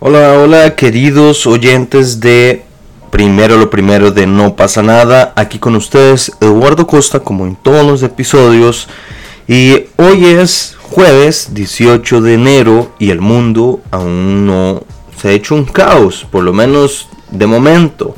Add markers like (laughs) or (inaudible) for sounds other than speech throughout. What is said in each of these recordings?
Hola, hola queridos oyentes de Primero lo primero de No pasa nada. Aquí con ustedes Eduardo Costa como en todos los episodios. Y hoy es jueves 18 de enero y el mundo aún no se ha hecho un caos, por lo menos de momento.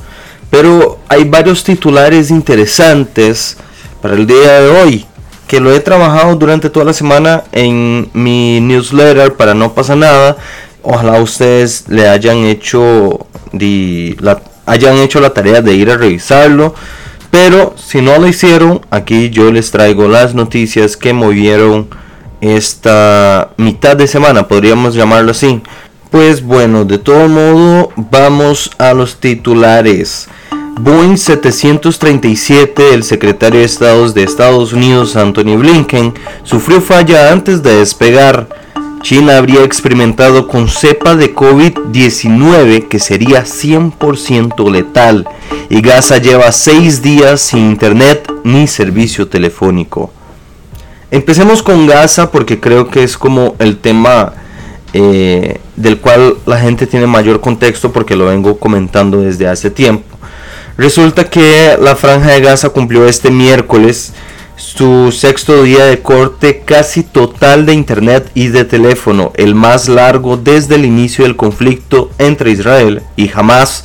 Pero hay varios titulares interesantes para el día de hoy que lo he trabajado durante toda la semana en mi newsletter para no pasa nada. Ojalá ustedes le hayan hecho la, hayan hecho la tarea de ir a revisarlo. Pero si no lo hicieron, aquí yo les traigo las noticias que movieron esta mitad de semana, podríamos llamarlo así. Pues bueno, de todo modo, vamos a los titulares. Boeing 737, el secretario de Estados de Estados Unidos, Anthony Blinken, sufrió falla antes de despegar. China habría experimentado con cepa de COVID-19 que sería 100% letal y Gaza lleva 6 días sin internet ni servicio telefónico. Empecemos con Gaza porque creo que es como el tema eh, del cual la gente tiene mayor contexto porque lo vengo comentando desde hace tiempo. Resulta que la franja de Gaza cumplió este miércoles su sexto día de corte casi total de internet y de teléfono, el más largo desde el inicio del conflicto entre Israel y Hamas,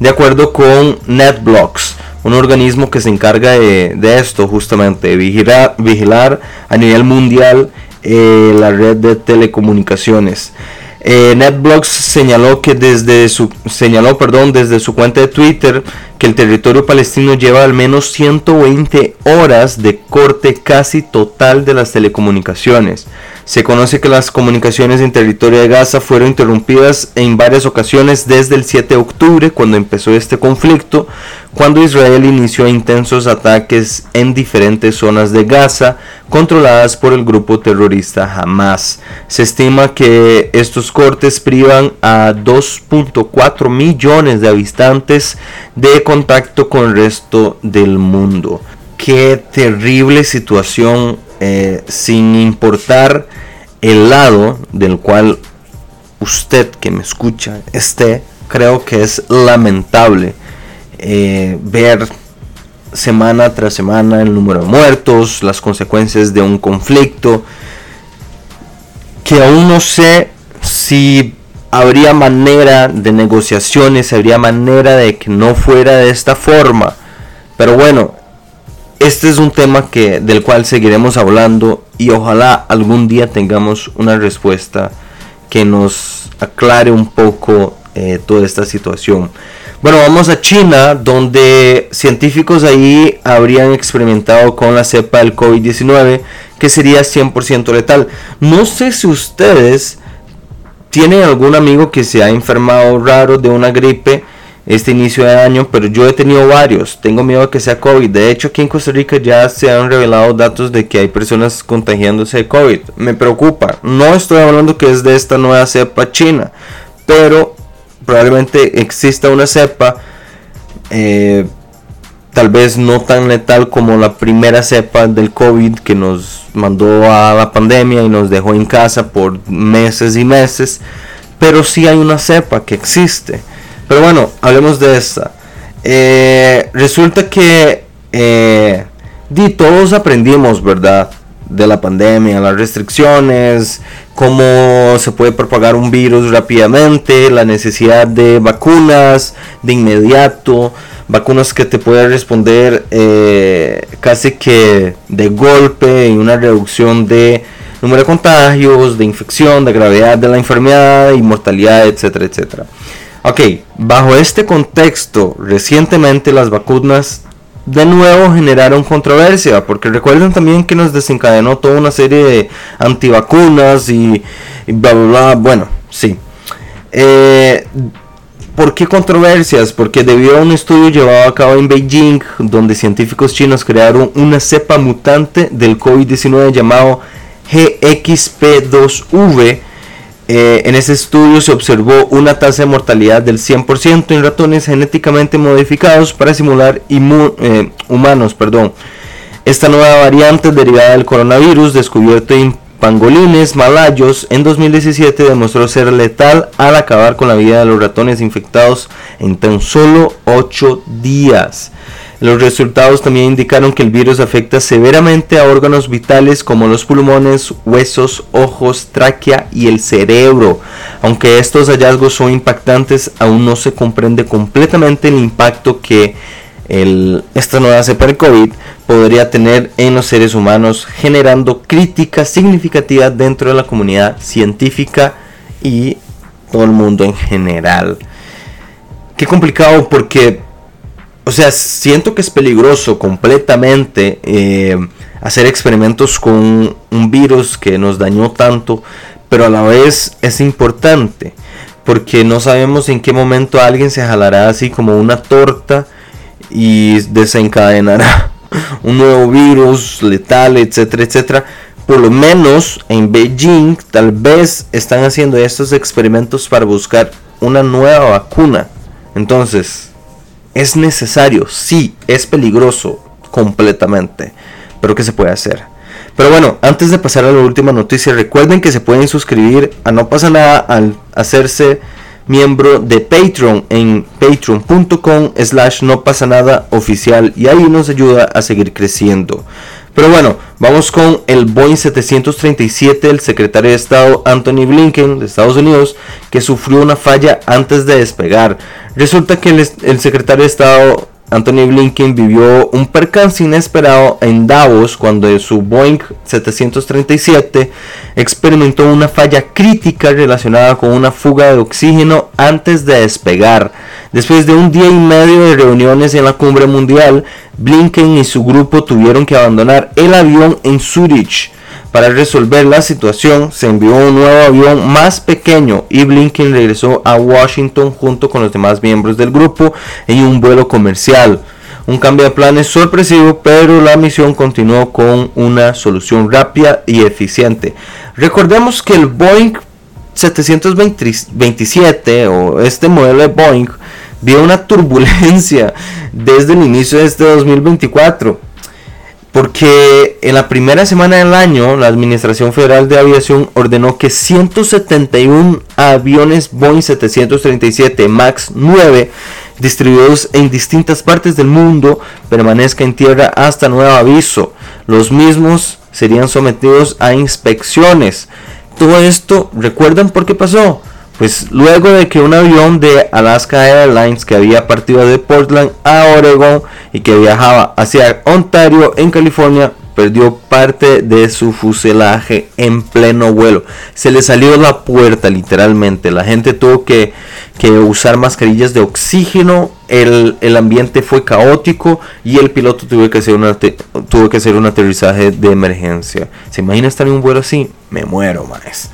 de acuerdo con NetBlocks, un organismo que se encarga de, esto justamente, vigilar a nivel mundial eh, la red de telecomunicaciones. Eh, NetBlocks señaló que desde su señaló, perdón, desde su cuenta de Twitter que el territorio palestino lleva al menos 120 horas de corte casi total de las telecomunicaciones. Se conoce que las comunicaciones en territorio de Gaza fueron interrumpidas en varias ocasiones desde el 7 de octubre, cuando empezó este conflicto, cuando Israel inició intensos ataques en diferentes zonas de Gaza controladas por el grupo terrorista Hamas. Se estima que estos cortes privan a 2.4 millones de habitantes de contacto con el resto del mundo. Qué terrible situación eh, sin importar el lado del cual usted que me escucha esté, creo que es lamentable eh, ver semana tras semana el número de muertos, las consecuencias de un conflicto, que aún no sé si habría manera de negociaciones, habría manera de que no fuera de esta forma. Pero bueno, este es un tema que, del cual seguiremos hablando y ojalá algún día tengamos una respuesta que nos aclare un poco eh, toda esta situación. Bueno, vamos a China, donde científicos ahí habrían experimentado con la cepa del COVID-19, que sería 100% letal. No sé si ustedes tienen algún amigo que se ha enfermado raro de una gripe este inicio de año, pero yo he tenido varios. Tengo miedo de que sea COVID. De hecho, aquí en Costa Rica ya se han revelado datos de que hay personas contagiándose de COVID. Me preocupa. No estoy hablando que es de esta nueva cepa china, pero probablemente exista una cepa. Eh, tal vez no tan letal como la primera cepa del COVID que nos mandó a la pandemia y nos dejó en casa por meses y meses, pero sí hay una cepa que existe. Pero bueno, hablemos de esta. Eh, resulta que eh, todos aprendimos, ¿verdad? De la pandemia, las restricciones, cómo se puede propagar un virus rápidamente, la necesidad de vacunas de inmediato, vacunas que te pueden responder eh, casi que de golpe y una reducción de número de contagios, de infección, de gravedad de la enfermedad y mortalidad, etcétera, etcétera. Ok, bajo este contexto, recientemente las vacunas de nuevo generaron controversia, porque recuerden también que nos desencadenó toda una serie de antivacunas y, bla, bla, bla. Bueno, sí. Eh, ¿Por qué controversias? Porque debido a un estudio llevado a cabo en Beijing, donde científicos chinos crearon una cepa mutante del COVID-19 llamado GXP2V, eh, en ese estudio se observó una tasa de mortalidad del 100% en ratones genéticamente modificados para simular eh, humanos. Perdón. Esta nueva variante derivada del coronavirus descubierto en pangolines malayos en 2017 demostró ser letal al acabar con la vida de los ratones infectados en tan solo 8 días. Los resultados también indicaron que el virus afecta severamente a órganos vitales como los pulmones, huesos, ojos, tráquea y el cerebro. Aunque estos hallazgos son impactantes, aún no se comprende completamente el impacto que esta nueva cepa COVID podría tener en los seres humanos, generando críticas significativas dentro de la comunidad científica y todo el mundo en general. Qué complicado porque o sea, siento que es peligroso completamente eh, hacer experimentos con un virus que nos dañó tanto, pero a la vez es importante, porque no sabemos en qué momento alguien se jalará así como una torta y desencadenará (laughs) un nuevo virus letal, etcétera, etcétera. Por lo menos en Beijing tal vez están haciendo estos experimentos para buscar una nueva vacuna. Entonces, es necesario, sí, es peligroso completamente, pero ¿qué se puede hacer? Pero bueno, antes de pasar a la última noticia, recuerden que se pueden suscribir a No pasa nada al hacerse miembro de Patreon en patreon.com slash no pasa nada oficial y ahí nos ayuda a seguir creciendo. Pero bueno, vamos con el Boeing 737 del secretario de Estado Anthony Blinken de Estados Unidos, que sufrió una falla antes de despegar. Resulta que el, secretario de Estado Anthony Blinken vivió un percance inesperado en Davos cuando su Boeing 737 experimentó una falla crítica relacionada con una fuga de oxígeno antes de despegar. Después de un día y medio de reuniones en la cumbre mundial, Blinken y su grupo tuvieron que abandonar el avión en Zurich. Para resolver la situación, se envió un nuevo avión más pequeño y Blinken regresó a Washington junto con los demás miembros del grupo en un vuelo comercial. Un cambio de planes sorpresivo, pero la misión continuó con una solución rápida y eficiente. Recordemos que el Boeing 727 o este modelo de Boeing vio una turbulencia desde el inicio de este 2024. Porque en la primera semana del año, la Administración Federal de Aviación ordenó que 171 aviones Boeing 737 MAX 9 distribuidos en distintas partes del mundo permanezcan en tierra hasta nuevo aviso. Los mismos serían sometidos a inspecciones. Todo esto, ¿recuerdan por qué pasó? Pues luego de que un avión de Alaska Airlines que había partido de Portland a Oregon y que viajaba hacia Ontario en California perdió parte de su fuselaje en pleno vuelo. Se le salió la puerta literalmente. La gente tuvo que, usar mascarillas de oxígeno. El, ambiente fue caótico y el piloto tuvo que, hacer una, tuvo que hacer un aterrizaje de emergencia. ¿Se imagina estar en un vuelo así? Me muero más.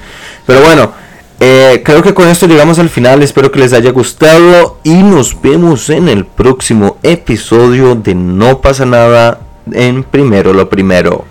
Pero bueno. Eh, creo que con esto llegamos al final. Espero que les haya gustado. Y nos vemos en el próximo episodio de No pasa nada en primero lo primero.